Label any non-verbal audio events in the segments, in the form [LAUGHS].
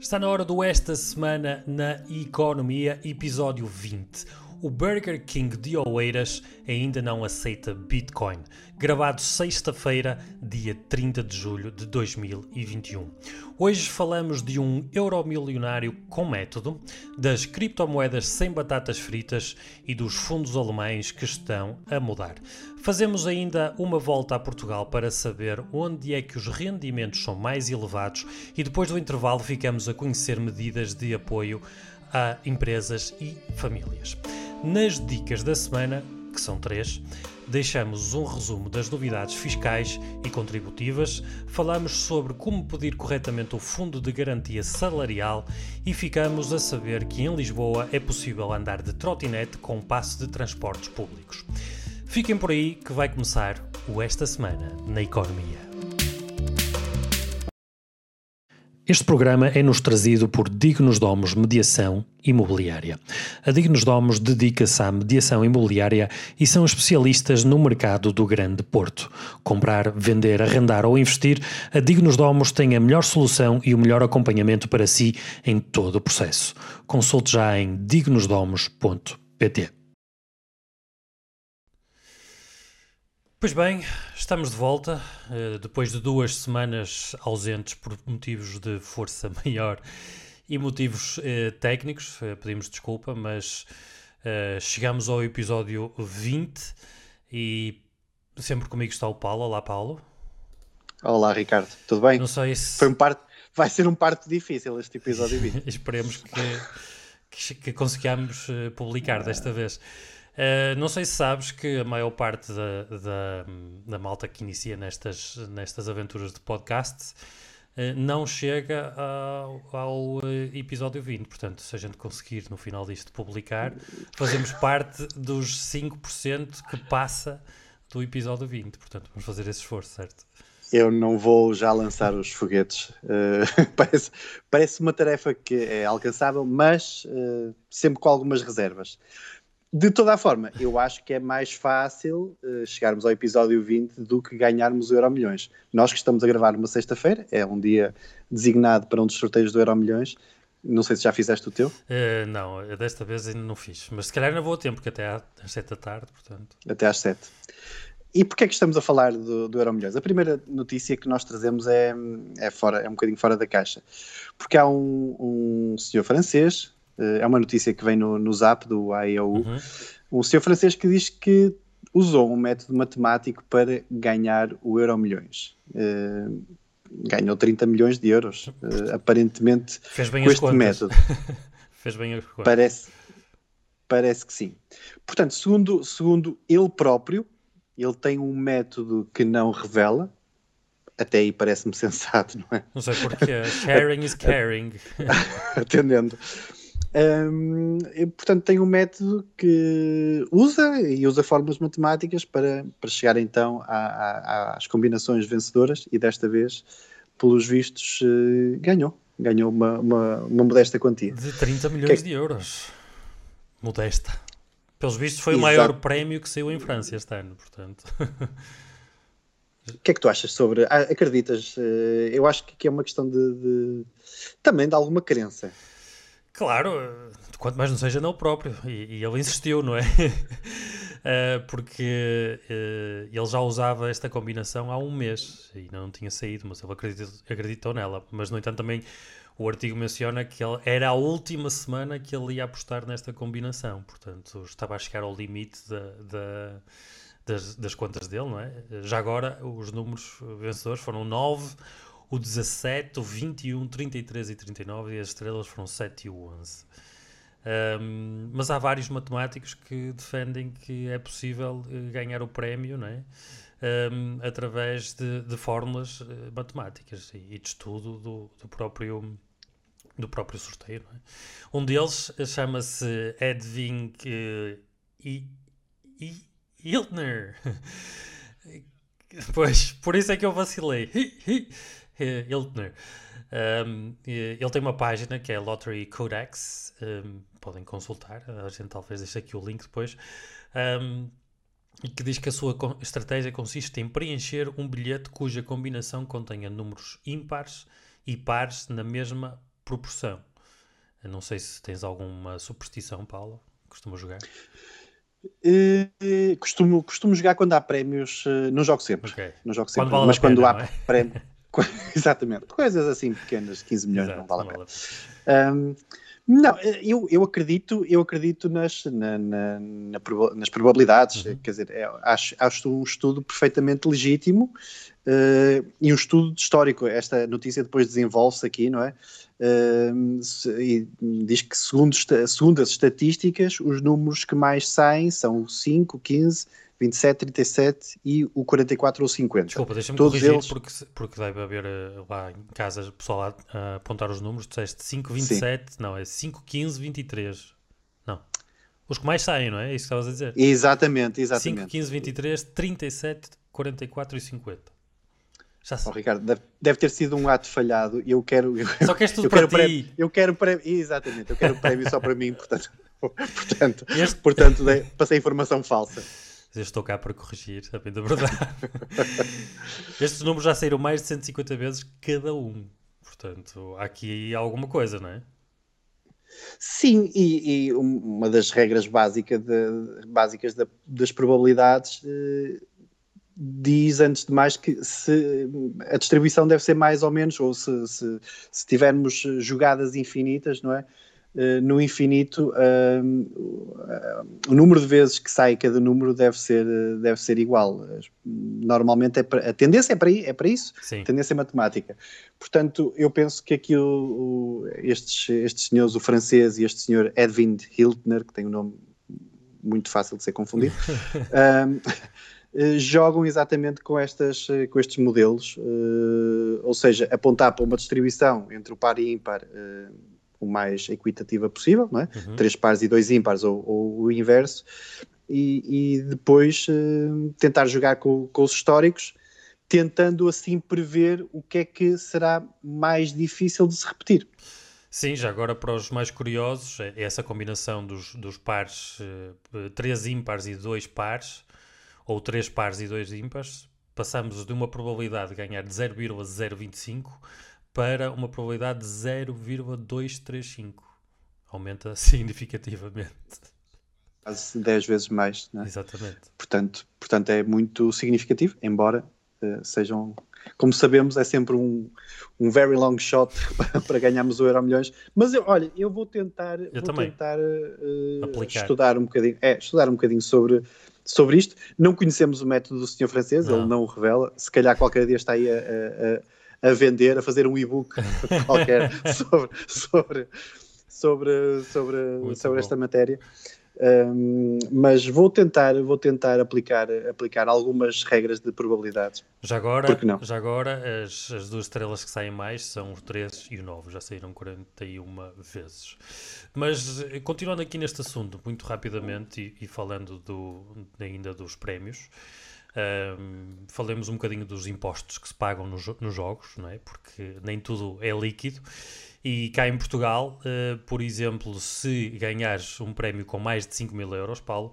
Está na hora do Esta Semana na Economia, episódio 20. O Burger King de Oeiras ainda não aceita Bitcoin. Gravado sexta-feira, dia 30 de julho de 2021. Hoje falamos de um euromilionário com método, das criptomoedas sem batatas fritas e dos fundos alemães que estão a mudar. Fazemos ainda uma volta a Portugal para saber onde é que os rendimentos são mais elevados e depois do intervalo ficamos a conhecer medidas de apoio a empresas e famílias. Nas dicas da semana, que são três, deixamos um resumo das novidades fiscais e contributivas, falamos sobre como pedir corretamente o Fundo de Garantia Salarial e ficamos a saber que em Lisboa é possível andar de trotinete com passe de transportes públicos. Fiquem por aí que vai começar o Esta Semana na Economia. Este programa é-nos trazido por Dignos Domos Mediação Imobiliária. A Dignos Domos dedica-se à mediação imobiliária e são especialistas no mercado do Grande Porto. Comprar, vender, arrendar ou investir, a Dignos Domos tem a melhor solução e o melhor acompanhamento para si em todo o processo. Consulte já em dignosdomos.pt. Pois bem, estamos de volta uh, depois de duas semanas ausentes por motivos de força [LAUGHS] maior e motivos uh, técnicos. Uh, pedimos desculpa, mas chegamos ao episódio 20 e sempre comigo está o Paulo. Olá, Paulo. Olá, Ricardo. Tudo bem? Não sei se. Foi um parte... Vai ser um parte difícil este episódio 20. [LAUGHS] Esperemos que, que, que consigamos publicar desta vez. Uh, não sei se sabes que a maior parte da, da, da malta que inicia nestas, nestas aventuras de podcast uh, não chega ao, ao episódio 20. Portanto, se a gente conseguir no final disto publicar, fazemos parte dos 5% que passa do episódio 20. Portanto, vamos fazer esse esforço, certo? Eu não vou já lançar os foguetes. Uh, [LAUGHS] parece, parece uma tarefa que é alcançável, mas sempre com algumas reservas. De toda a forma, eu acho que é mais fácil uh, chegarmos ao episódio 20 do que ganharmos o Euro Milhões. Nós que estamos a gravar uma sexta-feira, é um dia designado para um dos sorteios do Euro Milhões. Não sei se já fizeste o teu. Uh, não, desta vez ainda não fiz. Mas se calhar não vou a tempo, porque até às 7 da tarde, portanto. Até às 7. E porquê é que estamos a falar do, do Euro Milhões? A primeira notícia que nós trazemos é, é, fora, é um bocadinho fora da caixa. Porque há um, um senhor francês, é uma notícia que vem no, no zap do AEU, uhum. um senhor francês que diz que usou um método matemático para ganhar o Euro Milhões. Uh, ganhou 30 milhões de euros, uh, aparentemente, Fez bem com este contas. método. [LAUGHS] Fez bem as contas. Parece, parece que sim. Portanto, segundo, segundo ele próprio, ele tem um método que não revela, até aí parece-me [LAUGHS] sensato, não é? Não sei porquê. Sharing is caring. [LAUGHS] Atendendo. Um, e, portanto, tem um método que usa e usa fórmulas matemáticas para, para chegar então às combinações vencedoras e desta vez, pelos vistos, uh, ganhou. Ganhou uma, uma, uma, modesta quantia. De 30 milhões que... de euros. Modesta. Pelos vistos, foi Exato. o maior prémio que saiu em França este ano, portanto. O que é que tu achas sobre. Ah, acreditas? Uh, eu acho que é uma questão de, de, também de alguma crença. Claro, quanto mais não seja não próprio. E, e ele insistiu, não é? uh, [LAUGHS] porque uh, ele já usava esta combinação há um mês e não tinha saído, mas ele acreditou, acreditou nela. Mas, no entanto, também o artigo menciona que ele, era a última semana que ele ia apostar nesta combinação. Portanto, estava a chegar ao limite da, da, das, das contas dele, não é? Já agora, os números vencedores foram 9 o 17, o 21, 33 e 39 e as estrelas foram 7 e o 11. Um, mas há vários matemáticos que defendem que é possível uh, ganhar o prémio não é? Um, através de, de fórmulas uh, matemáticas e, de estudo do, do, próprio do próprio sorteio. É? Um deles chama-se Edwin uh, Hiltner. [LAUGHS] pois, por isso é que eu vacilei. [LAUGHS] [LAUGHS] Hiltner. Um, ele tem uma página que é Lottery Codex, um, podem consultar, a gente talvez deixe aqui o link depois, um, e que diz que a sua estratégia consiste em preencher um bilhete cuja combinação contenha números ímpares e pares na mesma proporção. Eu não sei se tens alguma superstição, Paulo, costuma jogar. Uh, costumo, costumo jogar quando há prémios, uh, não jogo sempre. Okay. Não jogo sempre, quando vale mas quando pena, há é? prémios. [LAUGHS] Exatamente, coisas assim pequenas, 15 milhões Exato, não vale a pena. Um, não, eu, eu acredito, eu acredito nas, na, na, na, nas probabilidades, uhum. quer dizer, é, acho, acho um estudo perfeitamente legítimo uh, e um estudo histórico. Esta notícia depois desenvolve-se aqui, não é? Uh, e diz que, segundo, segundo as estatísticas, os números que mais saem são 5, 15, 27, 37 e o 44 ou 50. Desculpa, deixa-me corrigir eles... porque, porque deve haver eh, lá em casa o pessoal a, a apontar os números. Tu disseste 5, 27, Sim. não, é 5, 15, 23. Não. Os que mais saem, não é? É isso que estavas a dizer. Exatamente, exatamente. 5, 15, 23, 37, 44 e 50. Já sei. Oh, Ricardo, deve, deve, ter sido um ato falhado eu quero. Eu, só queres tudo eu para quero ti. Prémio, eu quero prémio, exatamente, eu quero prémio só para mim, portanto, [LAUGHS] portanto, este... portanto passei informação falsa. Eu estou cá para corrigir, a bem da verdade. Estes números já saíram mais de 150 vezes cada um. Portanto, há aqui alguma coisa, não é? Sim, e, e uma das regras básica de, básicas da, das probabilidades eh, diz, antes de mais, que se, a distribuição deve ser mais ou menos, ou se, se, se tivermos jogadas infinitas, não é? Uh, no infinito, o número de vezes que sai cada número deve ser, deve ser igual. Normalmente é para, a tendência é para, é para isso, Sim. a tendência é matemática. Portanto, eu penso que aqui o, o, estes, estes senhores, o francês e este senhor Edwin Hiltner, que tem um nome muito fácil de ser confundido, [LAUGHS] Eh, jogam exatamente com, estas, eh, com estes modelos, uh, ou seja, apontar para uma distribuição entre o par e ímpar uh, o mais equitativa possível, não é? Uhum. três pares e dois ímpares ou, ou o inverso, e, e depois uh, tentar jogar com, com os históricos, tentando assim prever o que é que será mais difícil de se repetir. Sim, já agora para os mais curiosos, é essa combinação dos, dos pares, três ímpares e dois pares, ou 3 pares e 2 ímpares, passamos de uma probabilidade de ganhar de 0,025 para uma probabilidade de 0,235. Aumenta [LAUGHS] significativamente. Quase 10 vezes mais. Né? Exatamente. Portanto, portanto, é muito significativo, embora uh, sejam. Como sabemos, é sempre um, um very long shot [LAUGHS] para ganharmos o Euro Milhões. Mas eu, olha, eu vou tentar, eu vou tentar uh, estudar um bocadinho, é, estudar um bocadinho sobre sobre isto. Não conhecemos o método do senhor francês, não. ele não o revela. Se calhar qualquer dia está aí a, a, a vender, a fazer um e-book [LAUGHS] qualquer sobre, sobre, sobre, sobre, sobre esta matéria. Um, mas vou tentar, vou tentar aplicar, aplicar algumas regras de probabilidades. Já agora, já agora as, as duas estrelas que saem mais são o 3 e o 9, já saíram 41 vezes. Mas eh, continuando aqui neste assunto, muito rapidamente e, e falando do, ainda dos prémios, falemos um bocadinho dos impostos que se pagam nos, nos jogos, não é? porque nem tudo é líquido. E cá em Portugal, uh, por exemplo, se ganhares um prémio com mais de 5 mil euros, Paulo,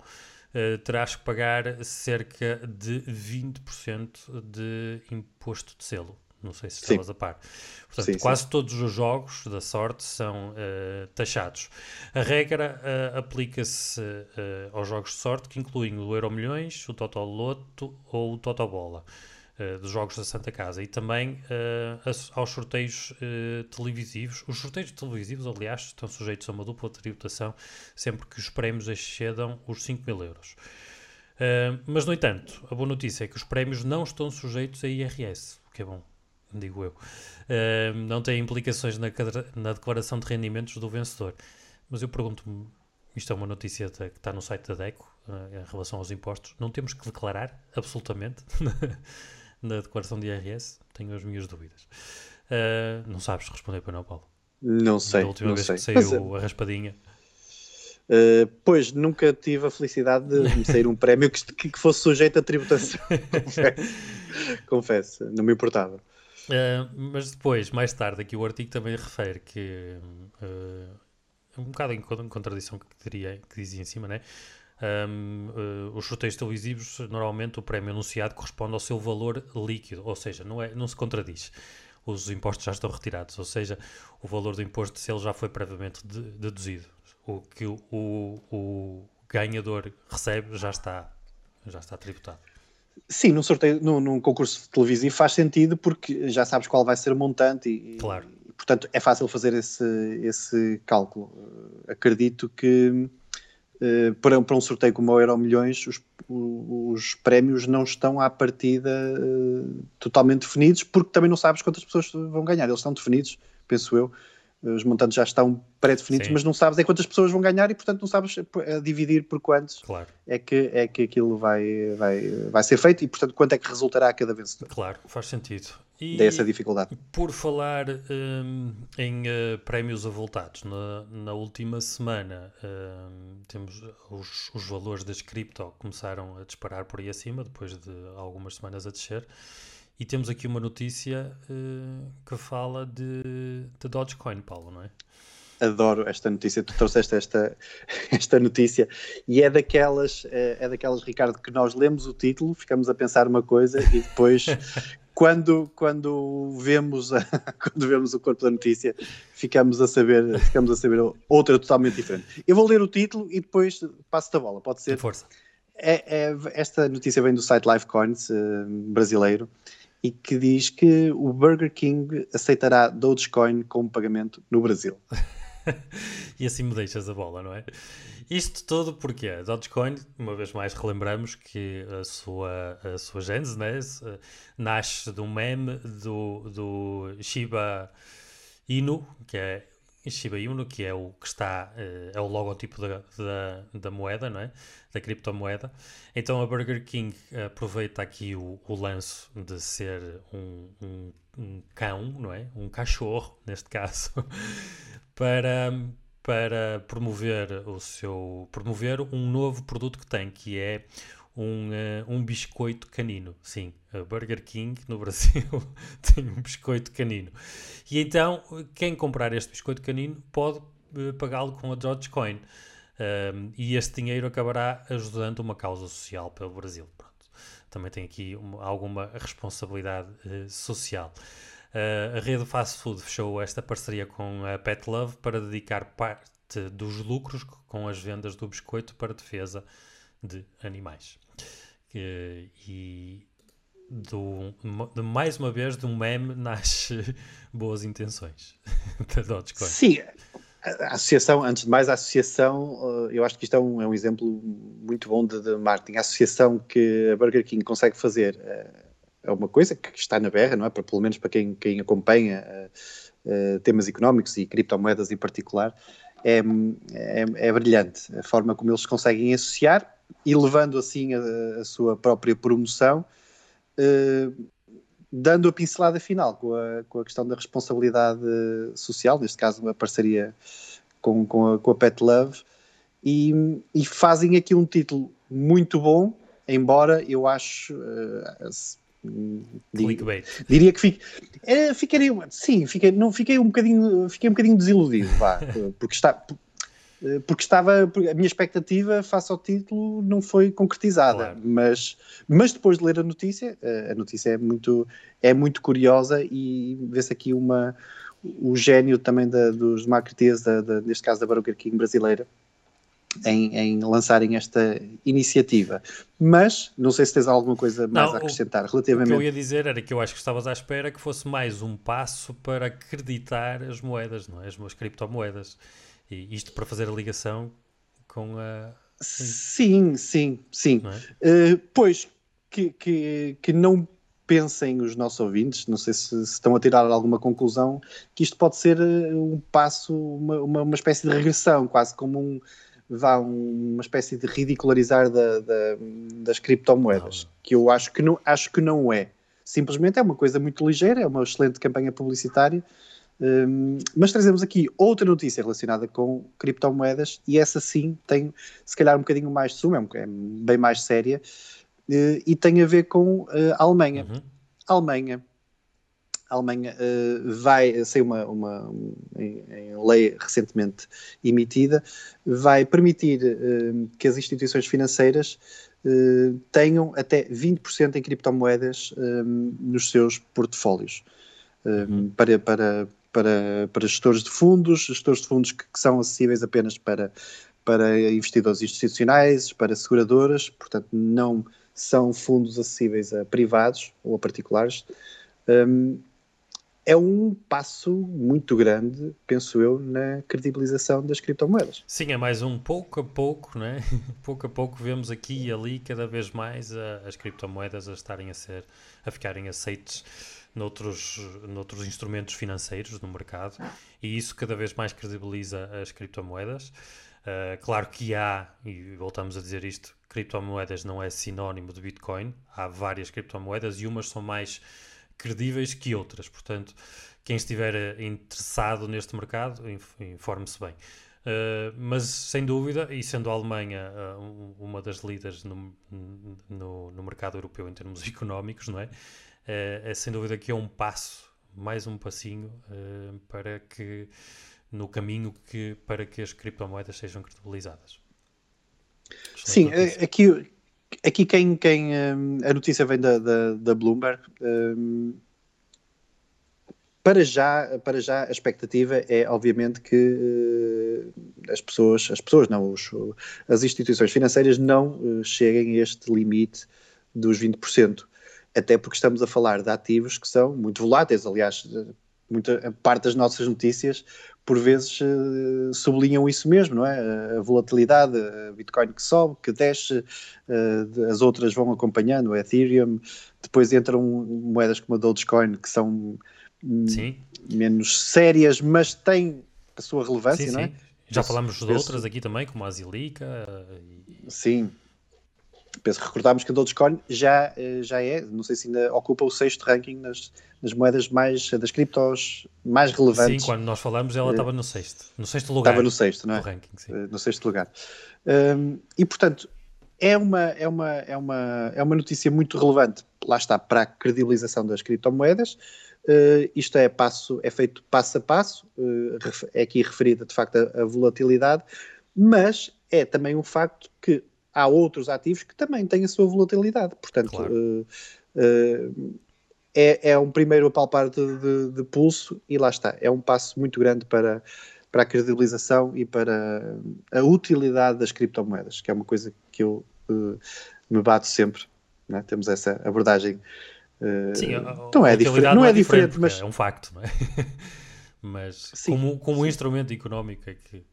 uh, terás que pagar cerca de 20% de imposto de selo. Não sei se estavas a par. Portanto, sim, quase sim. todos os jogos da sorte são uh, taxados. A regra uh, aplica-se uh, aos jogos de sorte que incluem o Euro Milhões, o Total Loto ou o Total Bola. Dos jogos da Santa Casa e também aos sorteios televisivos. Os sorteios televisivos, aliás, estão sujeitos a uma dupla tributação sempre que os prémios excedam os 5 mil euros. mas, no entanto, a boa notícia é que os prémios não estão sujeitos a IRS, o que é bom, digo eu. não tem implicações na, na, declaração de rendimentos do vencedor. Mas eu pergunto-me, isto é uma notícia que está no site da DECO, em relação aos impostos, não temos que declarar, absolutamente. [LAUGHS] na declaração de IRS? Tenho as minhas dúvidas. Uh, não sabes responder para não, Paulo? Não sei. Da última não vez sei. que saiu Mas, a raspadinha. Uh, pois, nunca tive a felicidade de me sair um prémio que, que, fosse sujeito a tributação. [LAUGHS] Confesso. Confesso, não me importava. Uh, mas depois, mais tarde, aqui o artigo também refere que, uh, um bocado em contradição que, diria, que dizia em cima, né? um, uh, os sorteios televisivos, normalmente o prémio anunciado corresponde ao seu valor líquido, ou seja, não, é, não se contradiz. os impostos já estão retirados, ou seja, o valor do imposto de selo já foi previamente de, deduzido. O que o, o, o ganhador recebe já está, já está tributado. Sim, num sorteio, num, num, concurso televisivo faz sentido porque já sabes qual vai ser o montante e, claro. e portanto é fácil fazer esse, esse cálculo. Uh, acredito que uh, para, para, um sorteio como o Euro Milhões os, os prémios não estão à partida uh, totalmente definidos porque também não sabes quantas pessoas vão ganhar. Eles estão definidos, penso eu, os montantes já estão pré-definidos, mas não sabes é quantas pessoas vão ganhar e, portanto, não sabes é, dividir por quantos claro. é, que, é que aquilo vai, vai, vai ser feito e, portanto, quanto é que resultará a cada vencedor. Claro, faz sentido. E Daí essa dificuldade. Por falar um, em uh, prémios avultados, na, na última semana um, temos os, os valores das cripto começaram a disparar por aí acima, depois de algumas semanas a descer. E temos aqui uma notícia uh, que fala de, de Dogecoin, Paulo, não é? Adoro esta notícia, tu trouxeste esta, [LAUGHS] esta notícia e é daquelas, é, é daquelas, Ricardo, que nós lemos o título, ficamos a pensar uma coisa e depois [LAUGHS] quando, quando, vemos a, [LAUGHS] quando vemos o corpo da notícia, ficamos a saber, ficamos a saber outra totalmente diferente. Eu vou ler o título e depois passo-te a bola, pode ser? Força. É, é, esta notícia vem do site Lifecoins uh, brasileiro e que diz que o Burger King aceitará Dogecoin como pagamento no Brasil. [LAUGHS] e assim me deixas a bola, não é? Isto tudo porque Dogecoin, uma vez mais relembramos que a sua, a sua gênese né, nasce de um meme do, do Shiba Inu, que é Shiba Inu, que é o que está, eh, é o logotipo da, da, da, moeda, não é? Da criptomoeda. Então a Burger King aproveita aqui o, o lance de ser um, um, um cão, não é? Um cachorro, [LAUGHS] neste caso, para, para promover o seu, promover um novo produto que tem, que é um, uh, um biscoito canino. Sim, a Burger King no [LAUGHS] Brasil tem um biscoito canino. E então, quem comprar este biscoito canino pode uh, pagá-lo com a Dogecoin. Um, e este dinheiro acabará ajudando uma causa social pelo Brasil. Pronto. Também tem aqui uma, alguma responsabilidade uh, social. Uh, a rede fast food fechou esta parceria com a Pet Love para dedicar parte dos lucros com as vendas do biscoito para defesa de animais. E do, de, mais uma vez de um meme nasce [LAUGHS] boas intenções [LAUGHS] da Dogecoin. Sim, a associação, antes de mais, a associação, eh, eu acho que isto é um, é um exemplo muito bom de, de, marketing. A associação que a Burger King consegue fazer eh, é uma coisa que está na berra, não é? Para, pelo menos para quem, quem acompanha uh, temas económicos e criptomoedas em particular, é, é, é, brilhante. A forma como eles conseguem associar e levando assim a, a sua própria promoção, uh, dando a pincelada final com a, com a questão da responsabilidade social, neste caso uma parceria com, com, a, com a Pet Love, e, e, fazem aqui um título muito bom, embora eu acho. Uh, diria, diria que fique, é, ficaria, sim, fiquei, não, fiquei, um bocadinho, fiquei um bocadinho desiludido, vá, [LAUGHS] porque está, eh, porque estava a minha expectativa face ao título não foi concretizada, claro. mas, mas depois de ler a notícia, eh, a notícia é muito, é muito curiosa e vê-se aqui uma, o gênio também da, dos marketeers, da, da, neste caso da Burger King brasileira, em, em, lançarem esta iniciativa. Mas não sei se tens alguma coisa mais não, a acrescentar relativamente. O que eu ia dizer era que eu acho que estavas à espera que fosse mais um passo para acreditar as moedas, não é? As, as criptomoedas. E isto para fazer a ligação com a. Sim, sim, sim. É? Uh, pois que, que, que não pensem os nossos ouvintes, não sei se, estão a tirar alguma conclusão, que isto pode ser eh, um passo, uma, uma, uma espécie de regressão, quase como um, vá, uma espécie de ridicularizar da, da, das criptomoedas, que eu acho que, não, acho que não é. Simplesmente é uma coisa muito ligeira, é uma excelente campanha publicitária, um, mas trazemos aqui outra notícia relacionada com criptomoedas e essa sim tem se calhar um bocadinho mais de sumo, é, bem mais séria uh, e tem a ver com uh, a Alemanha. Uhum. A Alemanha, a Alemanha uh, vai ser uma, uma em, em, lei recentemente emitida, vai permitir que as instituições financeiras tenham até 20% em criptomoedas nos seus portfólios. uhum. para, para, para, para gestores de fundos, gestores de fundos que, que são acessíveis apenas para, para investidores institucionais, para seguradoras, portanto, não são fundos acessíveis a privados ou a particulares. Um, é um passo muito grande, penso eu, na credibilização das criptomoedas. Sim, é mais um pouco a pouco, né? [LAUGHS] pouco a pouco vemos aqui e ali cada vez mais a, as criptomoedas a estarem a ser, a ficarem aceites noutros, noutros instrumentos financeiros no mercado e isso cada vez mais credibiliza as criptomoedas. Uh, claro que há, e voltamos a dizer isto, criptomoedas não é sinónimo de Bitcoin, há várias criptomoedas e umas são mais credíveis que outras. Portanto, quem estiver interessado neste mercado, informe-se bem. Uh, mas sem dúvida, e sendo a Alemanha uh, uma das líderes no, no, no, mercado europeu em termos [LAUGHS] económicos, não é? É sem dúvida que é um passo, mais um passinho para que no caminho que, para que as criptomoedas sejam credibilizadas. Sim, aqui, Aqui quem, quem a notícia vem da, da, da Bloomberg. Para já, para já a expectativa é obviamente que as pessoas, as pessoas não, os, as instituições financeiras não cheguem a este limite dos 20%, até porque estamos a falar de ativos que são muito voláteis, aliás, muita parte das nossas notícias por vezes uh, sublinham isso mesmo, não é? A volatilidade, a Bitcoin que sobe, que desce, uh, as outras vão acompanhando, a Ethereum, depois entram moedas como a Dogecoin que são hum, sim. menos sérias, mas têm a sua relevância, sim, não é? Sim. Já falamos de outras aqui também, como a Zilica. E... Sim, penso que recordámos que a Dogecoin já, eh, já é, não sei se ainda ocupa o sexto ranking nas, nas moedas mais, das criptos mais relevantes. Sim, quando nós falamos ela estava no sexto, no sexto lugar. Estava no sexto, não é? Ranking, eh, no sexto lugar. Um, e portanto, é uma, é, uma, é, uma, é uma notícia muito relevante, lá está, para a credibilização das criptomoedas. Uh, isto é, passo, é feito passo a passo, uh, é aqui referida de facto a, a volatilidade, mas é também um facto que há outros ativos que também têm a sua volatilidade. Portanto, claro. uh, uh, é, é, um primeiro apalpar de, de, de, pulso e lá está. É um passo muito grande para, para a credibilização e para a utilidade das criptomoedas, que é uma coisa que eu uh, me bato sempre. Né? Temos essa abordagem. Sim, não é, diferente, não, não é, é diferente, mas é um facto, não é? [LAUGHS] mas Sim. como, como instrumento económico é que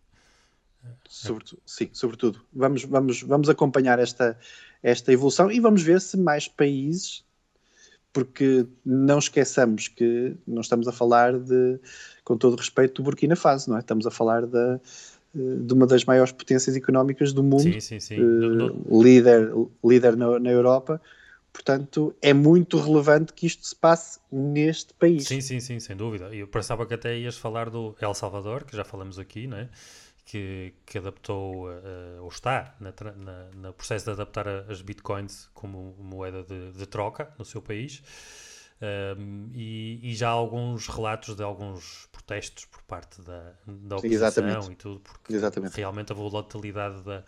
Sobretudo, sim, sobretudo. Vamos, vamos, vamos acompanhar esta, esta evolução e vamos ver se mais países, porque não esqueçamos que não estamos a falar de, com todo respeito, do Burkina Faso, não é? Estamos a falar de, de uma das maiores potências económicas do mundo, sim, sim, sim. Uh, líder, líder na, na Europa. Portanto, é muito relevante que isto se passe neste país. Sim, sim, sim, sem dúvida. Eu pensava que até ias falar do El Salvador, que já falamos aqui, não é? Que, que adaptou, uh, ou está na, na, na, processo de adaptar as bitcoins como moeda de, de troca no seu país. Um, e, e, já há alguns relatos de alguns protestos por parte da, da oposição e tudo, porque Exatamente. realmente a volatilidade da,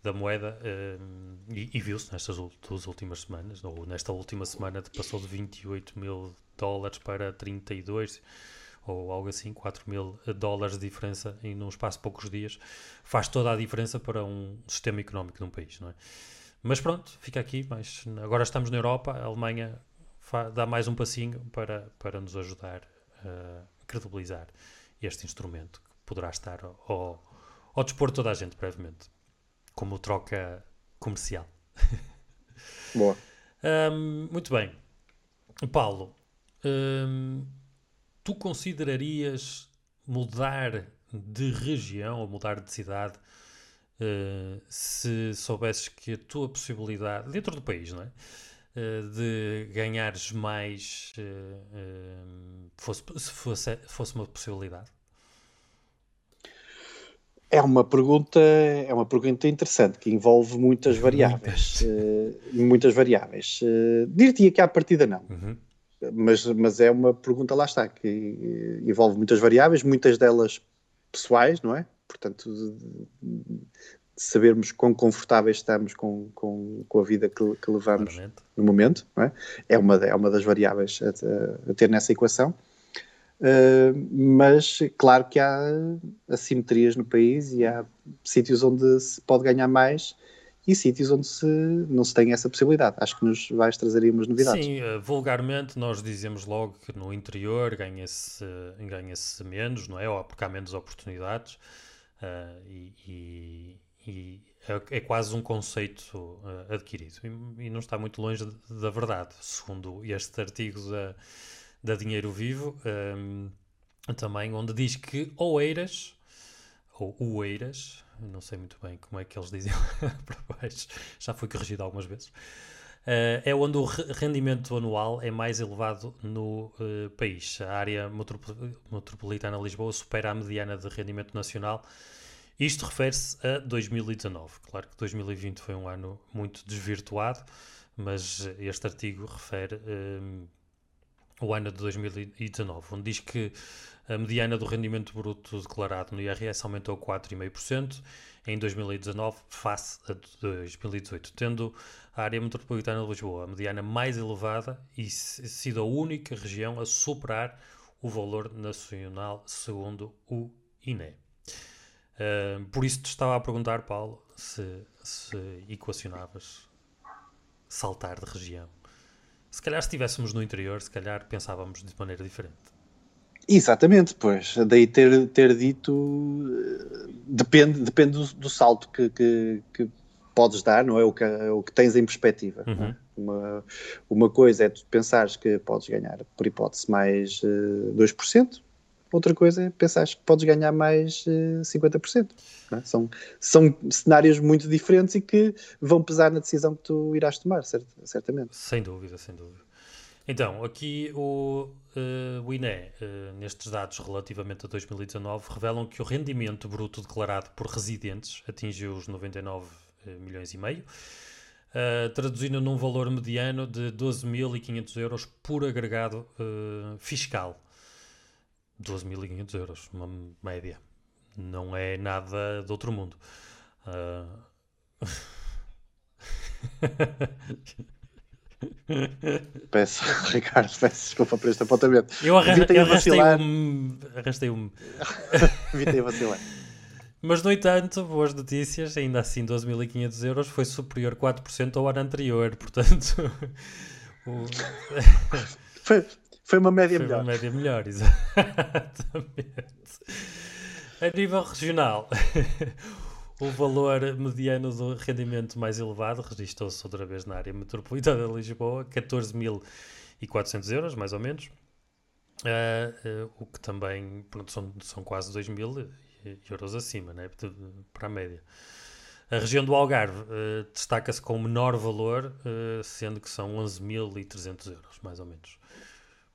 da moeda um, e, e viu-se nestas duas últimas semanas, ou nesta última semana passou de 28 mil dólares para 32 ou algo assim, 4 mil dólares de diferença em num espaço de poucos dias, faz toda a diferença para um sistema económico de um país, não é? Mas pronto, fica aqui, mas agora estamos na Europa, a Alemanha dá mais um passinho para, para nos ajudar a credibilizar este instrumento que poderá estar ao, ao dispor de toda a gente brevemente, como troca comercial. Boa. [LAUGHS] um, muito bem. Paulo, um, tu considerarias mudar de região ou mudar de cidade uh, se soubesses que a tua possibilidade, dentro do país, não é? Uh, de ganhares mais uh, fosse, se fosse, fosse uma possibilidade? É uma pergunta, é uma pergunta interessante que envolve muitas variáveis. Muitas, muitas variáveis. Dir-te-ia que à partida não. Uhum mas, mas é uma pergunta, lá está, que envolve muitas variáveis, muitas delas pessoais, não é? Portanto, de, sabermos quão confortáveis estamos com, com, com a vida que, que levamos Claramente. no momento, não é? É uma, é uma das variáveis a, a, ter nessa equação. Uh, mas claro que há assimetrias no país e há sítios onde se pode ganhar mais e sítios onde se, não se tem essa possibilidade. Acho que nos vais trazer aí umas novidades. Sim, uh, vulgarmente nós dizemos logo que no interior ganha-se ganha menos, não é? Ou porque há menos oportunidades uh, e, e, e é, é, quase um conceito uh, adquirido e, e, não está muito longe da verdade, segundo este artigo da, da Dinheiro Vivo, um, também onde diz que Oeiras ou Oeiras não sei muito bem como é que eles dizem [LAUGHS] para baixo, já foi corrigido algumas vezes, uh, é onde o rendimento anual é mais elevado no uh, país. A área metropolitana de Lisboa supera a mediana de rendimento nacional. Isto refere-se a 2019. Claro que 2020 foi um ano muito desvirtuado, mas este artigo refere um, eh, o ano de 2019, onde diz que a mediana do rendimento bruto declarado no IRS aumentou 4,5% em 2019 face a 2018, tendo a área metropolitana de Lisboa a mediana mais elevada e sido a única região a superar o valor nacional segundo o INE. Uh, por isso te estava a perguntar, Paulo, se, se equacionavas saltar de região. Se calhar se estivéssemos no interior, se calhar pensávamos de maneira diferente. Exatamente, pois. Daí ter, ter dito depende, depende do, do salto que, que, que, podes dar, não é? O que, o que tens em perspectiva. É? Uhum. Uma, uma coisa é tu pensares que podes ganhar, por hipótese, mais uh, 2%, outra coisa é pensares que podes ganhar mais uh, 50%. É? São, são cenários muito diferentes e que vão pesar na decisão que tu irás tomar, cert, certamente. Sem dúvida, sem dúvida. Então, aqui o, uh, o INE, uh, nestes dados relativamente a 2019, revelam que o rendimento bruto declarado por residentes atingiu os 99 uh, eh, milhões e meio, uh, traduzindo num valor mediano de 12.500 euros por agregado fiscal. 12.500 euros, uma média. Não é nada de outro mundo. [LAUGHS] [LAUGHS] [LAUGHS] Peço, [LAUGHS] Ricardo, peço desculpa por este apontamento. Eu, arra eu arrastei-o. Arrastei-o. [LAUGHS] Evitei vacilar. Mas, no entanto, boas notícias, ainda assim 12.500 euros foi superior 4% ao ano anterior, portanto... o... foi, foi uma média foi melhor. Foi uma média melhor, exatamente. A nível regional, o valor mediano do rendimento mais elevado registrou-se outra vez na área metropolitana de Lisboa, 14.400 euros, mais ou menos, uh, uh, o que também pronto, são, são quase 2 mil euros acima, né, para a média. A região do Algarve uh, destaca-se com menor valor, sendo que são 11.300 euros, mais ou menos.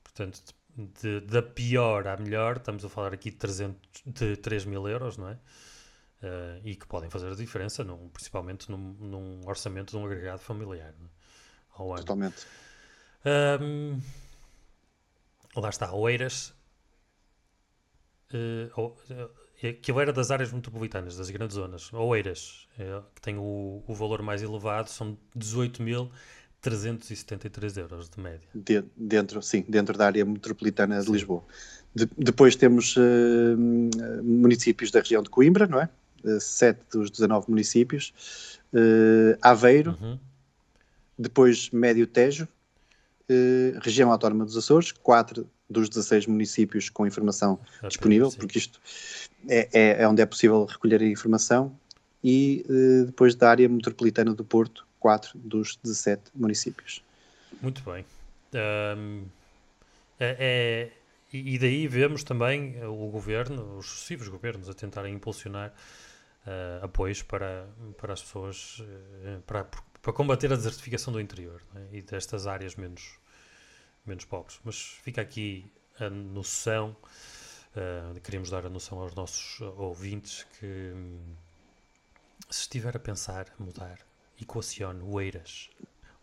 Portanto, da pior à melhor, estamos a falar aqui de, 300, de 3 mil euros, não é? Uh, e que podem fazer a diferença, num, principalmente num, num, orçamento de um agregado familiar né, ao ano. Totalmente. Um, lá está, Oeiras, uh, uh, aquilo era das áreas metropolitanas, das grandes zonas. Oeiras, que tem o, o valor mais elevado, são 18.373 euros de média. De, dentro, sim, dentro da área metropolitana de Lisboa. De, depois temos uh, municípios da região de Coimbra, não é? 7 dos 19 municípios, uh, Aveiro, uhum. depois Médio Tejo, uh, região autónoma dos Açores, 4 dos 16 municípios com informação disponível, sim. porque isto é, é, é, onde é possível recolher a informação, e depois da área metropolitana do Porto, 4 dos 17 municípios. Muito bem. Um, é, é e daí vemos também o governo, os sucessivos governos, a tentarem impulsionar uh, apoios para, para as pessoas, uh, para, para combater a desertificação do interior é? e destas áreas menos, menos pobres. Mas fica aqui a noção, uh, queríamos dar a noção aos nossos ouvintes que um, se estiver a pensar mudar, equacione Oeiras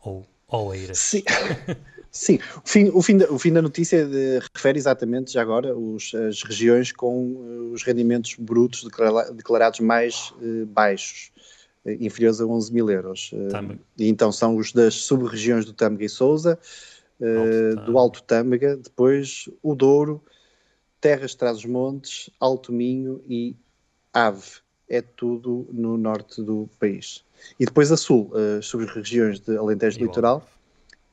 ou Oeiras. Sim. [LAUGHS] Sim, o fim, o fim, da, o fim da notícia de, refere exatamente já agora os, as regiões com eh, os rendimentos brutos declara, declarados mais uh, baixos, uh, inferiores a 11 mil euros. Uh, e então são os das sub-regiões do Tâmega e Sousa, Alto do Alto Tâmega, depois o Douro, Terras de Trás-os-Montes, Alto Minho e Ave. É tudo no norte do país. E depois a sul, sobre as regiões de Alentejo Litoral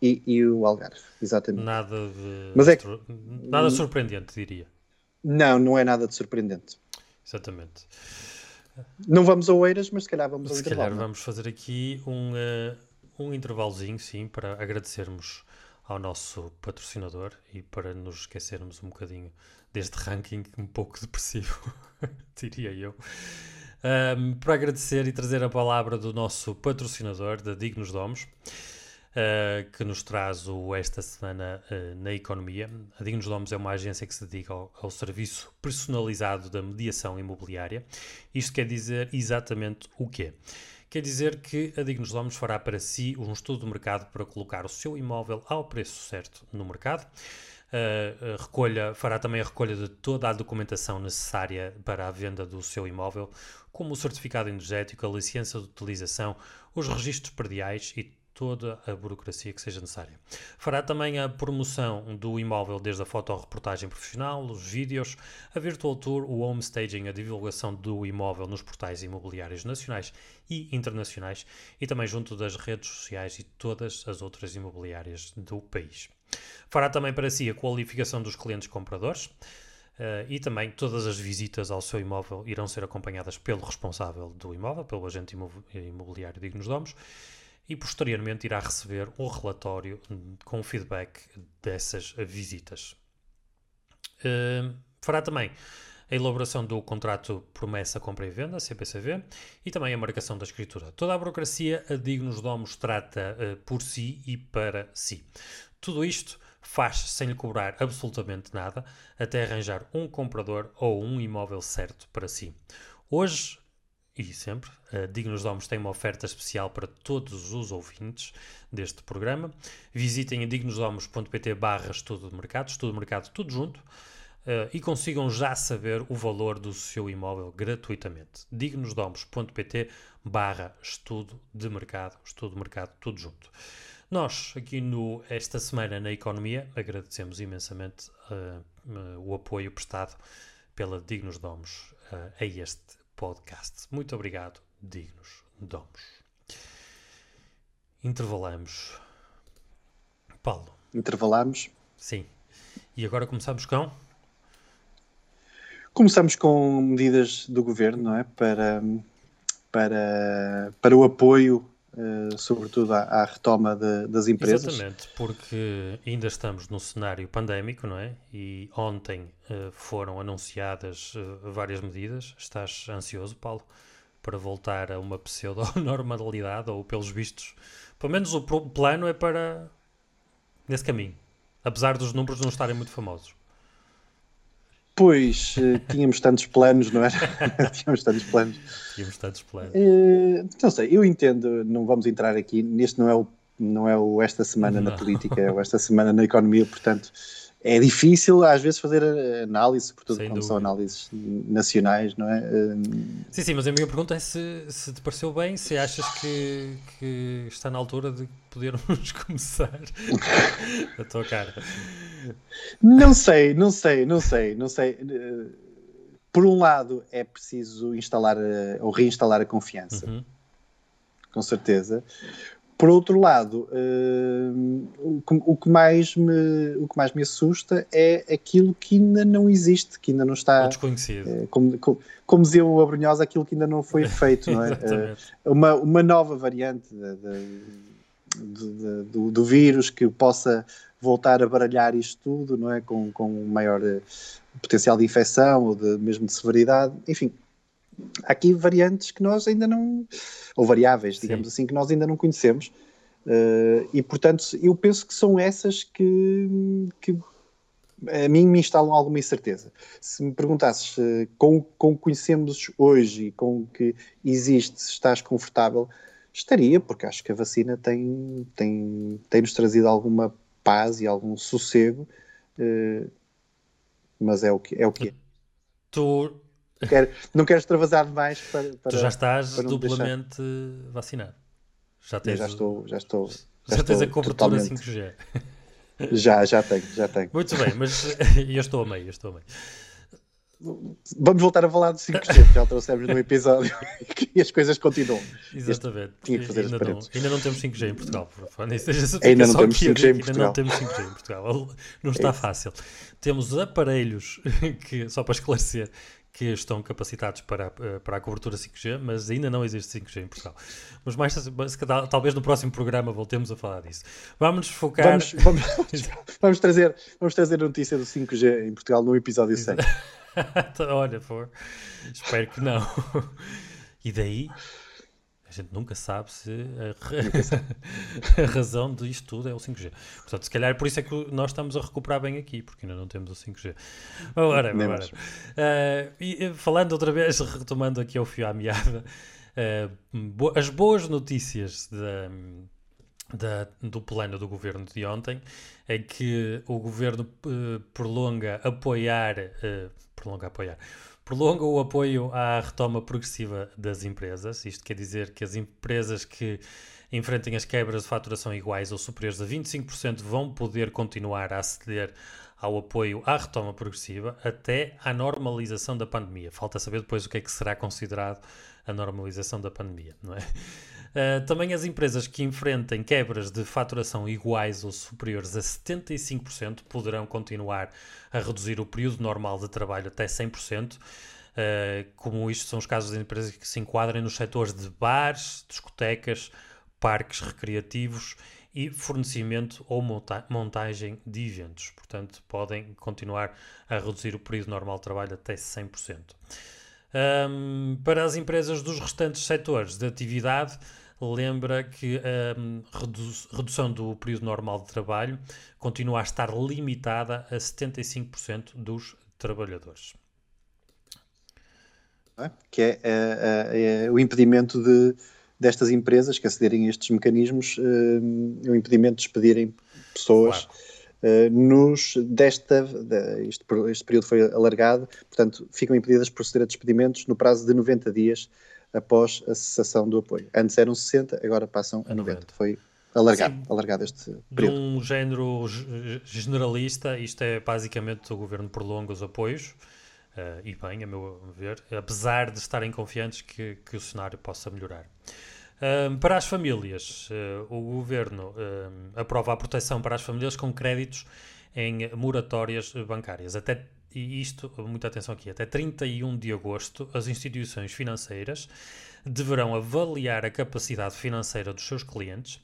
e, e, o Algarve, exatamente. Nada de Mas é que... nada surpreendente, diria. Não, não é nada de surpreendente. Exatamente. Não vamos a Oeiras, mas se calhar vamos ao se intervalo. Se calhar vamos fazer aqui um, uh, um intervalozinho, sim, para agradecermos ao nosso patrocinador e para nos esquecermos um bocadinho deste ranking um pouco [LAUGHS] depressivo, [LAUGHS] diria eu. Um, para agradecer e trazer a palavra do nosso patrocinador, da Dignos Domos, uh, que nos traz o esta semana uh, na economia. A Dignos Domos é uma agência que se dedica ao, ao, serviço personalizado da mediação imobiliária. Isto quer dizer exatamente o quê? Quer dizer que a Dignos Domos fará para si um estudo de mercado para colocar o seu imóvel ao preço certo no mercado. Uh, recolha, fará também a recolha de toda a documentação necessária para a venda do seu imóvel, como o certificado energético, a licença de utilização, os registros perdiais e toda a burocracia que seja necessária. Fará também a promoção do imóvel desde a fotoreportagem profissional, os vídeos, a virtual tour, o home staging, a divulgação do imóvel nos portais imobiliários nacionais e internacionais e também junto das redes sociais e todas as outras imobiliárias do país. Fará também para si a qualificação dos clientes compradores. Uh, e também todas as visitas ao seu imóvel irão ser acompanhadas pelo responsável do imóvel, pelo agente imobiliário Dignos Domos, e posteriormente irá receber um relatório com feedback dessas visitas. Uh, fará também a elaboração do contrato promessa, compra e venda, CPCV, e também a marcação da escritura. Toda a burocracia a Dignos Domos trata uh, por si e para si. Tudo isto faz sem lhe cobrar absolutamente nada, até arranjar um comprador ou um imóvel certo para si. Hoje e sempre, a Dignos Domos tem uma oferta especial para todos os ouvintes deste programa. Visitem a dignosdomos.pt barra estudo de mercado, estudo de mercado tudo junto, uh, e consigam já saber o valor do seu imóvel gratuitamente. dignosdomos.pt barra estudo de mercado, estudo de mercado tudo junto. Nós, aqui no esta semana na Economia, agradecemos imensamente uh, uh, o apoio prestado pela Dignos Domos uh, a este podcast. Muito obrigado, Dignos Domos. Intervalamos. Paulo. Intervalamos? Sim. E agora começamos com? Começamos com medidas do governo, não é? Para, para, para o apoio Uh, sobretudo à, à retoma de, das empresas. Exatamente, porque ainda estamos num cenário pandémico, não é? E ontem uh, foram anunciadas uh, várias medidas. Estás ansioso, Paulo, para voltar a uma pseudo-normalidade, [LAUGHS] ou pelos vistos, pelo menos o plano é para nesse caminho, apesar dos números não estarem muito famosos. Pois, uh, tínhamos tantos planos, não era? [LAUGHS] tínhamos tantos planos. Tínhamos tantos planos. Uh, não sei, eu entendo, não vamos entrar aqui, neste não é o, não é o esta semana não. na política, é o esta semana na economia, portanto é difícil às vezes fazer análise, sobretudo Sem quando dúvida. são análises nacionais, não é? Sim, sim, mas a minha pergunta é se, se te pareceu bem, se achas que, que está na altura de podermos [LAUGHS] começar a tocar. Não sei, não sei, não sei, não sei. Por um lado, é preciso instalar ou reinstalar a confiança. Uhum. Com certeza. Por outro lado, uh, o, que mais me, o que mais me assusta é aquilo que ainda não existe, que ainda não está. desconhecido. Uh, como, como, como dizia o Abrunhosa, aquilo que ainda não foi feito, não é? [LAUGHS] Uh, uma, uma nova variante de, de, de, do, do, vírus que possa voltar a baralhar isto tudo, não é? Com, com maior potencial de infecção ou de, mesmo de severidade, enfim há aqui variantes que nós ainda não, ou variáveis, digamos Sim. assim, que nós ainda não conhecemos. Uh, e portanto, eu penso que são essas que, que a mim me instalam alguma incerteza. Se me perguntasses uh, com, com o que conhecemos hoje e com o que existe, se estás confortável, estaria, porque acho que a vacina tem, tem, tem nos trazido alguma paz e algum sossego, uh, mas é o que é. O que é. Tu quero, não quero extravasar demais para, para Tu já estás duplamente deixar. vacinado. Já, tens, já estou, já estou. Já, já tens a cobertura totalmente. 5G. Já, já tenho, já tenho. Muito bem, mas [LAUGHS] eu estou a meio, eu estou a meio. Vamos voltar a falar de 5G, já trouxemos no episódio [LAUGHS] e as coisas continuam. Exatamente. Tinha que fazer ainda, não, ainda não temos 5G em Portugal. Ainda não temos 5G em Portugal. Ainda não temos 5G em Portugal. Não está é fácil. Temos aparelhos [LAUGHS] que, só para esclarecer, que estão capacitados para, eh, para a cobertura 5G, mas ainda não existe 5G em Portugal. Mas mais, talvez no próximo programa voltemos a falar disso. Vamos focar. Vamos, vamos, [LAUGHS] vamos trazer, vamos trazer a notícia do 5G em Portugal no episódio 100. [LAUGHS] Olha, for. Espero que não. E daí a gente nunca sabe se a, [LAUGHS] a razão disto tudo é o 5G. Portanto, se calhar por isso é que nós estamos a recuperar bem aqui, porque ainda não temos o 5G. Ora, ora. Uh, e falando outra vez, retomando aqui ao fio à meada, uh, as boas notícias da, da, do plano do governo de ontem é que o governo uh, prolonga apoiar, prolonga apoiar prolonga o apoio à retoma progressiva das empresas. Isto quer dizer que as empresas que enfrentem as quebras de faturação iguais ou superiores a 25% vão poder continuar a aceder ao apoio à retoma progressiva até à normalização da pandemia. Falta saber depois o que é que será considerado a normalização da pandemia, não é? Uh, também as empresas que enfrentem quebras de faturação iguais ou superiores a 75% poderão continuar a reduzir o período normal de trabalho até 100%. Uh, eh, como isto são os casos de empresas que se enquadrem nos setores de bares, discotecas, parques recreativos e fornecimento ou monta montagem de eventos. Portanto, podem continuar a reduzir o período normal de trabalho até 100%. Um, para as empresas dos restantes setores de atividade, lembra que a um, redu redução do período normal de trabalho continua a estar limitada a 75% dos trabalhadores. Que é, é, é, o impedimento de, destas empresas que acederem a estes mecanismos, uh, o impedimento de despedirem pessoas. Claro. Uh, nos desta, de, este, este, período foi alargado, portanto, ficam impedidas de proceder a despedimentos no prazo de 90 dias após a cessação do apoio. Antes eram 60, agora passam a 90. 90. Foi alargado, Sim, alargado este período. De um género generalista, isto é basicamente o governo prolonga os apoios, uh, e bem, a meu ver, apesar de estarem confiantes que, que o cenário possa melhorar. Um, para as famílias, uh, o governo um, aprova a proteção para as famílias com créditos em moratórias bancárias. Até e isto, muita atenção aqui, até 31 de agosto, as instituições financeiras deverão avaliar a capacidade financeira dos seus clientes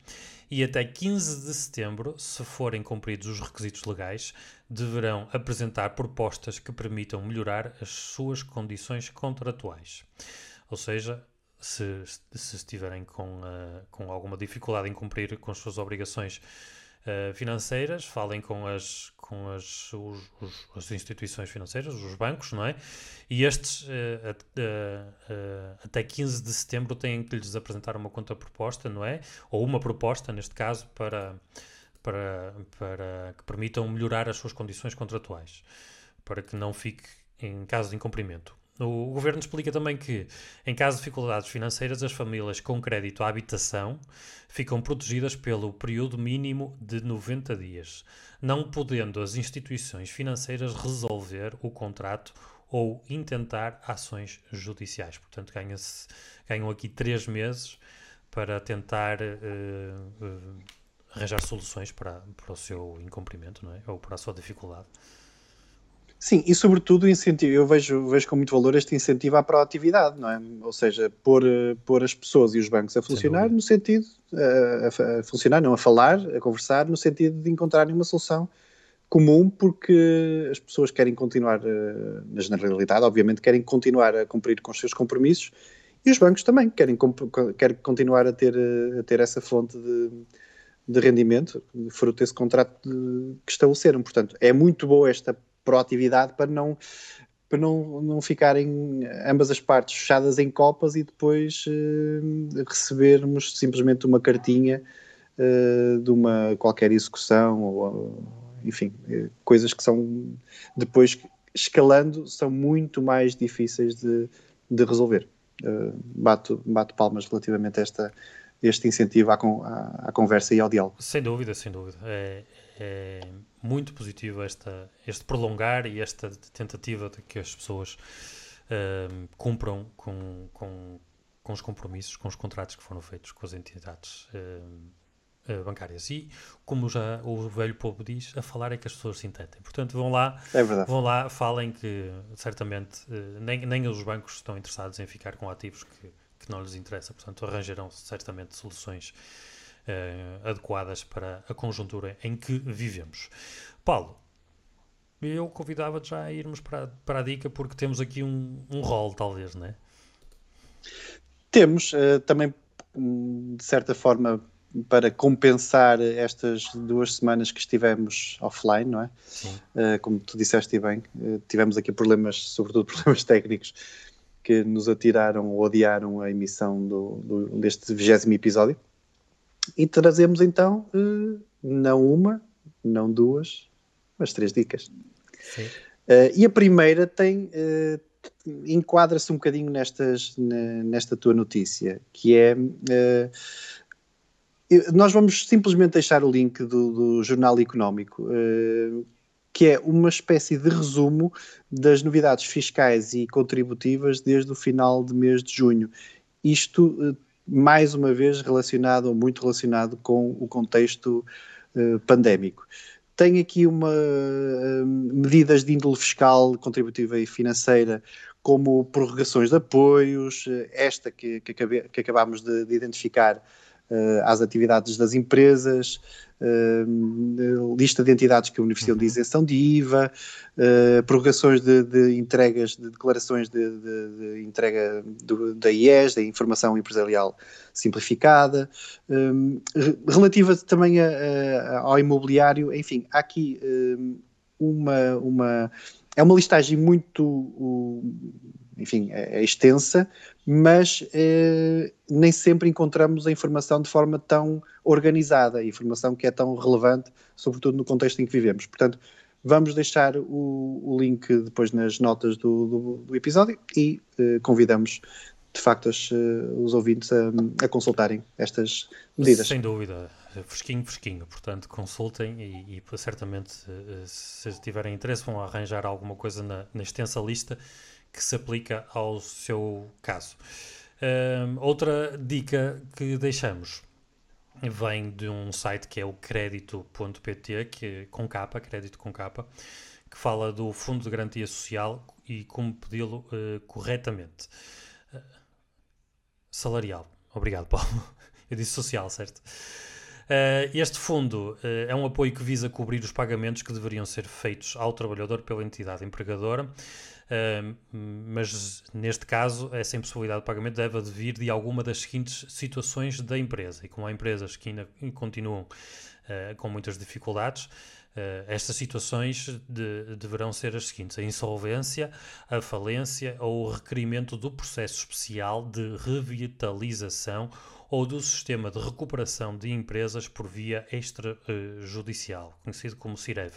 e até 15 de setembro, se forem cumpridos os requisitos legais, deverão apresentar propostas que permitam melhorar as suas condições contratuais. Ou seja, se, se estiverem com, uh, com alguma dificuldade em cumprir com as suas obrigações uh, financeiras, falem com as, com as, os, os, as instituições financeiras, os bancos, não é? E estes, uh, até 15 de setembro, têm que lhes apresentar uma conta proposta, não é? Ou uma proposta, neste caso, para, para, para que permitam melhorar as suas condições contratuais, para que não fique em caso de incumprimento. O governo explica também que, em caso de dificuldades financeiras, as famílias com crédito à habitação ficam protegidas pelo período mínimo de 90 dias, não podendo as instituições financeiras resolver o contrato ou intentar ações judiciais. Portanto, ganham aqui três meses para tentar uh, uh, arranjar soluções para, para o seu incumprimento não é? ou para a sua dificuldade. Sim, e sobretudo incentivo, eu vejo, vejo com muito valor este incentivo à proatividade, não é? Ou seja, pôr, pôr as pessoas e os bancos a funcionar no sentido, a, a, funcionar, não a falar, a conversar, no sentido de encontrarem uma solução comum, porque as pessoas querem continuar, eh, na generalidade, obviamente, querem continuar a cumprir com os seus compromissos e os bancos também querem, querem continuar a ter, a ter essa fonte de, de rendimento, fruto desse contrato de, que estabeleceram. Portanto, é muito boa esta proatividade para não para não, não ficarem ambas as partes fechadas em copas e depois uh, recebermos simplesmente uma cartinha uh, de uma qualquer execução ou enfim, uh, coisas que são depois escalando são muito mais difíceis de, de resolver. bato, bato palmas relativamente a esta, este incentivo à, à, à, conversa e ao diálogo. Sem dúvida, sem dúvida. É, é muito positivo esta, este prolongar e esta tentativa de que as pessoas uh, cumpram com, com, com os compromissos, com os contratos que foram feitos com as entidades uh, bancárias. E, como já o velho povo diz, a falar é que as pessoas se entendem. Portanto, vão lá, é vão lá, falem que certamente nem, nem os bancos estão interessados em ficar com ativos que, que não lhes interessa. Portanto, arranjarão certamente soluções uh, adequadas para a conjuntura em que vivemos. Paulo, eu convidava já a irmos para, para a dica porque temos aqui um, um rol, talvez, não é? Temos, uh, também de certa forma para compensar estas duas semanas que estivemos offline, não é? Uh, como tu disseste bem, uh, tivemos aqui problemas, sobretudo [LAUGHS] problemas técnicos, que nos atiraram ou odiaram a emissão do, do, deste vigésimo episódio. E trazemos então uh, não uma, não duas, mas três dicas. Uh, e a primeira tem uh, enquadra-se um bocadinho nestas, nesta tua notícia, que é nós vamos simplesmente deixar o link do, do Jornal Económico, que é uma espécie de resumo das novidades fiscais e contributivas desde o final de mês de junho. Isto mais uma vez relacionado ou muito relacionado com o contexto uh, pandémico. Tem aqui uma uh, medidas de índole fiscal, contributiva e financeira, como prorrogações de apoios, uh, esta que, que, acabe, que acabámos de, de identificar às atividades das empresas, uh, lista de entidades que beneficiam uhum. de isenção de IVA, uh, prorrogações de, de, entregas, de declarações de, de, de entrega do, da IES, da Informação Empresarial Simplificada, relativa também a, a, ao imobiliário, enfim, há aqui um, uma, uma, é uma listagem muito, enfim, é, é extensa, mas eh, nem sempre encontramos a informação de forma tão organizada, a informação que é tão relevante, sobretudo no contexto em que vivemos. Portanto, vamos deixar o, o link depois nas notas do, do, do episódio e eh, convidamos de facto uh, os ouvintes a, a, consultarem estas medidas. Sem dúvida, fresquinho, fresquinho. Portanto, consultem e, e certamente, se tiverem interesse, vão arranjar alguma coisa na, na extensa lista que se aplica ao seu caso. Um, outra dica que deixamos vem de um site que é o crédito.pt, que é com capa, crédito com capa, que fala do Fundo de Garantia Social e como pedi-lo uh, corretamente. Uh, salarial. Obrigado, [LAUGHS] Paulo. Eu disse social, certo? Uh, este fundo é um apoio que visa cobrir os pagamentos que deveriam ser feitos ao trabalhador pela entidade empregadora mas neste caso, essa impossibilidade de pagamento deve vir de alguma das seguintes situações da empresa. E como há empresas que ainda continuam uh, com muitas dificuldades, uh, estas situações de, deverão ser as seguintes: a insolvência, a falência ou o requerimento do processo especial de revitalização ou do sistema de recuperação de empresas por via extrajudicial, conhecido como CIREV.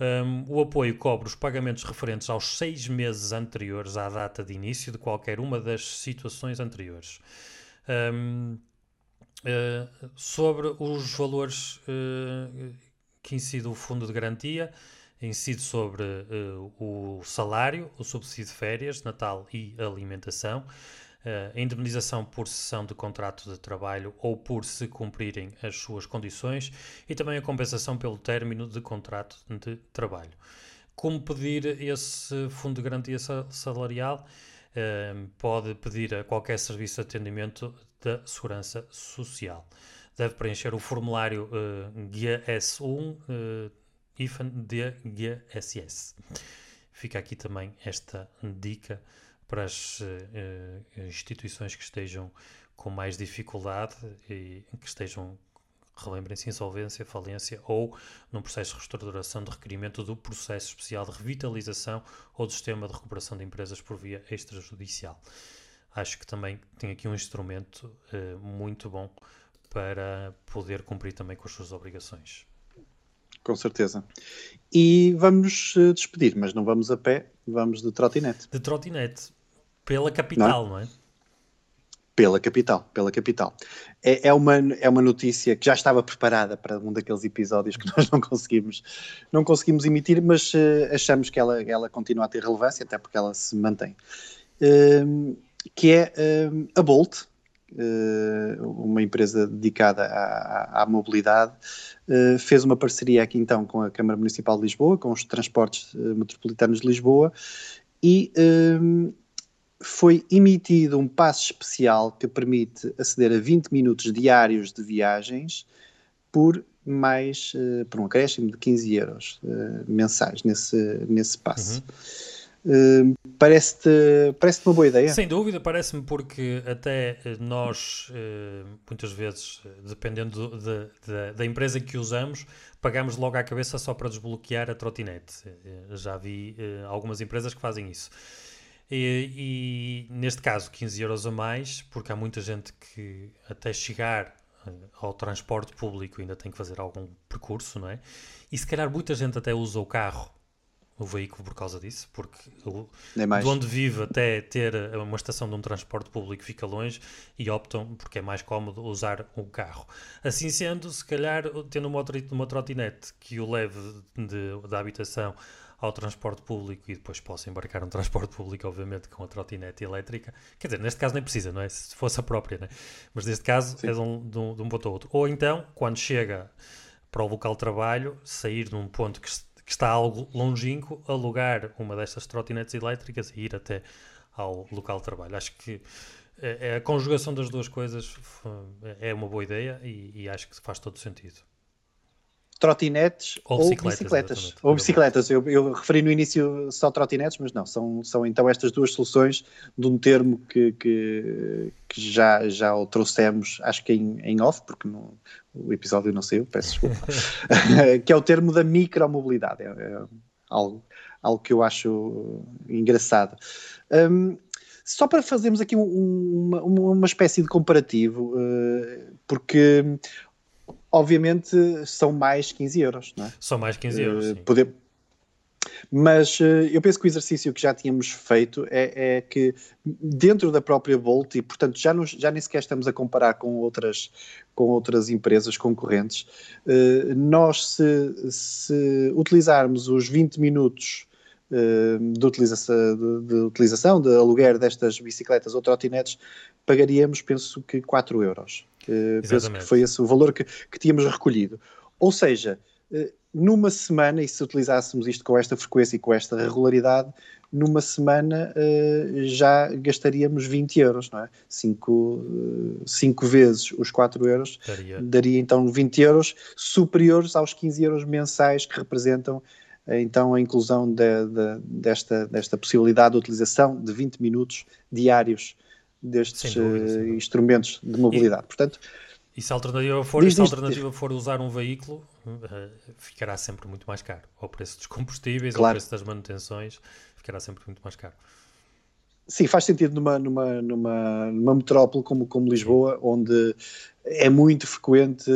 Um, o apoio cobre os pagamentos referentes aos seis meses anteriores à data de início de qualquer uma das situações anteriores. Um, uh, sobre os valores uh, que incide o fundo de garantia, incide sobre uh, o salário, o subsídio de férias, Natal e alimentação, a indemnização por cessão de contrato de trabalho ou por se cumprirem as suas condições e também a compensação pelo término de contrato de trabalho. Como pedir esse fundo de garantia salarial? pode pedir a qualquer serviço de atendimento da Segurança Social. Deve preencher o formulário uh, GS1 uh, IFAN de GSS. Fica aqui também esta dica para as uh, instituições que estejam com mais dificuldade e que estejam, relembrem-se, insolvência, falência ou num processo de reestruturação de requerimento do processo especial de revitalização ou do sistema de recuperação de empresas por via extrajudicial. Acho que também tem aqui um instrumento uh, muito bom para poder cumprir também com as suas obrigações. Com certeza. E vamos despedir, mas não vamos a pé, vamos de trotinete. De trotinete pela capital, não é? Não é? Pela capital, pela capital. É, é, uma, é uma notícia que já estava preparada para um daqueles episódios que [LAUGHS] nós não conseguimos, não conseguimos emitir, mas uh, achamos que ela, ela continua a ter relevância, até porque ela se mantém. Uh, que é uh, a Bolt, uma empresa dedicada à, à, à mobilidade, fez uma parceria aqui então com a Câmara Municipal de Lisboa, com os transportes metropolitanos de Lisboa, e foi emitido um passo especial que permite aceder a 20 minutos diários de viagens por mais uh, por um acréscimo de 15 euros uh, mensais nesse, nesse passo. Uhum. Uh, parece-te parece uma boa ideia? Sem dúvida, parece-me porque até nós, muitas vezes, dependendo de, de, da empresa que usamos, pagamos logo à cabeça só para desbloquear a trotinete. Já vi algumas empresas que fazem isso. E, e, neste caso 15 euros a mais, porque há muita gente que até chegar eh, ao transporte público ainda tem que fazer algum percurso, não é? E se calhar muita gente até usa o carro, o veículo por causa disso, porque o, de onde vive até ter uma estação de um transporte público fica longe e optam, porque é mais cómodo, usar um carro. Assim sendo, se calhar tendo uma, uma trotinete que o leve de, da habitação ao transporte público e depois posso embarcar no transporte público, obviamente, com a trotinete elétrica. Quer dizer, neste caso nem precisa, não é? Se fosse a própria, né? Mas neste caso Sim. é de um, de, um, de um ponto ao outro. Ou então, quando chega para o local de trabalho, sair de um ponto que, que está algo longínquo, alugar uma destas trotinetes elétricas e ir até ao local de trabalho. Acho que é a conjugação das duas coisas é uma boa ideia e, e acho que faz todo sentido trotinetes ou, ou bicicletas. Ou bicicletas. Eu, eu, referi no início só trotinetes, mas não, são, são então estas duas soluções de um termo que, que, que já, já o trouxemos, acho que em, em off, porque no, o episódio não saiu, peço desculpa, [LAUGHS] [LAUGHS] que é o termo da micromobilidade. É, é algo, algo que eu acho engraçado. Um, só para fazermos aqui um, uma, uma espécie de comparativo, uh, porque obviamente são mais 15 euros, não é? São mais 15 euros, uh, poder... Mas uh, eu penso que o exercício que já tínhamos feito é, é, que dentro da própria Bolt, e portanto já, nos, já nem sequer estamos a comparar com outras, com outras empresas concorrentes, uh, nós se, se utilizarmos os 20 minutos de utilização, de, de, utilização, de aluguer destas bicicletas ou trotinetes, pagaríamos, penso que 4 euros. Uh, penso que foi esse o valor que, que tínhamos recolhido. Ou seja, uh, numa semana, e se utilizássemos isto com esta frequência e com esta regularidade, numa semana uh, já gastaríamos 20 euros, não é? 5 cinco, vezes os 4 euros daria. daria então 20 euros, superiores aos 15 euros mensais que representam então a inclusão de, de, desta, desta possibilidade de utilização de 20 minutos diários destes dúvida, uh, instrumentos de mobilidade. E, Portanto, e se a alternativa for, diz, se a alternativa for usar um veículo, uh, ficará sempre muito mais caro. O preço dos combustíveis, claro. o preço das manutenções, ficará sempre muito mais caro. Sim, faz sentido numa, numa, numa, numa metrópole como, como Lisboa, onde é muito frequente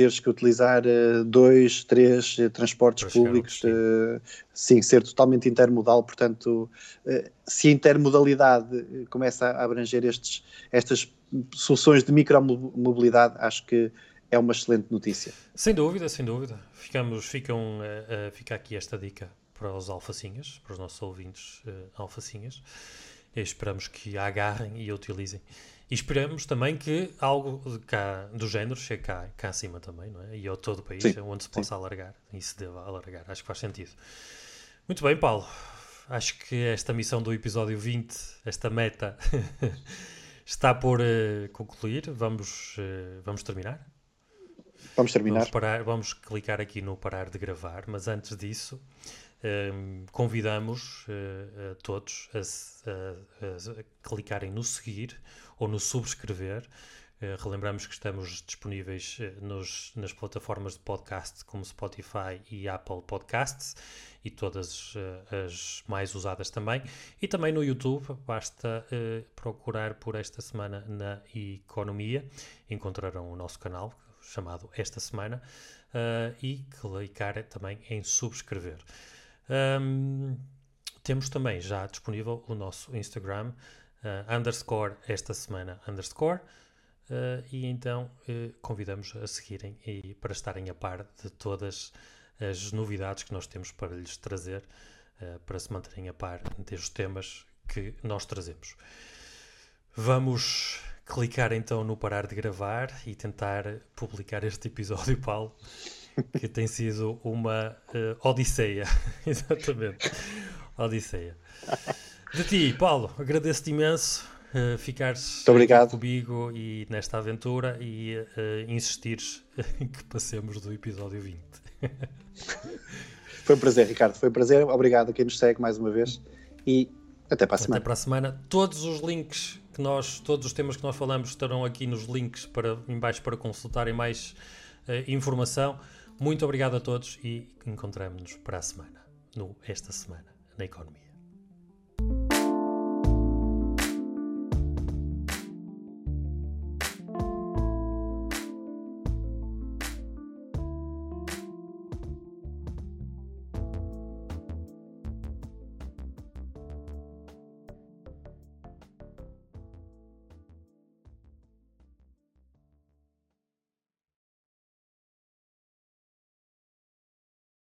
teres que utilizar uh, dois, três uh, transportes Para públicos, sim. Uh, sim. ser totalmente intermodal, portanto, se a intermodalidade começa a abranger estes, estas soluções de micromobilidade, acho que é uma excelente notícia. Sem dúvida, sem dúvida. Ficamos, ficam, fica aqui esta dica para os alfacinhas, para os nossos ouvintes alfacinhas. E esperamos que a agarrem e a utilizem. E esperamos também que algo cá, do género chegue cá, cá acima também, não é? E ao todo o país, sim, onde se possa sim. alargar e se deva alargar. Acho que faz sentido. Muito bem, Paulo. Acho que esta missão do episódio 20, esta meta, [LAUGHS] está por uh, concluir. Vamos, uh, vamos terminar? Vamos terminar. Vamos, parar, vamos clicar aqui no parar de gravar, mas antes disso um, convidamos uh, a todos a, a, a, clicarem no seguir ou no subscrever. Uh, relembramos que estamos disponíveis uh, nos, nas plataformas de podcast como Spotify e Apple Podcasts e todas as mais usadas também. E também no YouTube, basta procurar por esta semana na Economia. Encontrarão o nosso canal chamado Esta Semana e clicar também em subscrever. Um, temos também já disponível o nosso Instagram, uh, underscore esta semana underscore. Uh, e então uh, convidamos a seguirem e para estarem a par de todas as novidades que nós temos para lhes trazer, uh, para se manterem a par dos temas que nós trazemos. Vamos clicar então no parar de gravar e tentar publicar este episódio, Paulo, que tem sido uma odisseia. [LAUGHS] Exatamente, odisseia. De ti, Paulo, agradeço-te imenso uh, ficares comigo e nesta aventura e uh, insistires [LAUGHS] que passemos do episódio 20. [LAUGHS] foi um prazer, Ricardo. Foi um prazer. Obrigado a quem nos segue mais uma vez e até para a semana. Até para a semana. Todos os links que nós, todos os temas que nós falamos estarão aqui nos links para, em baixo para consultarem mais uh, informação. Muito obrigado a todos e encontramos-nos para a semana, no Esta Semana, na Economia.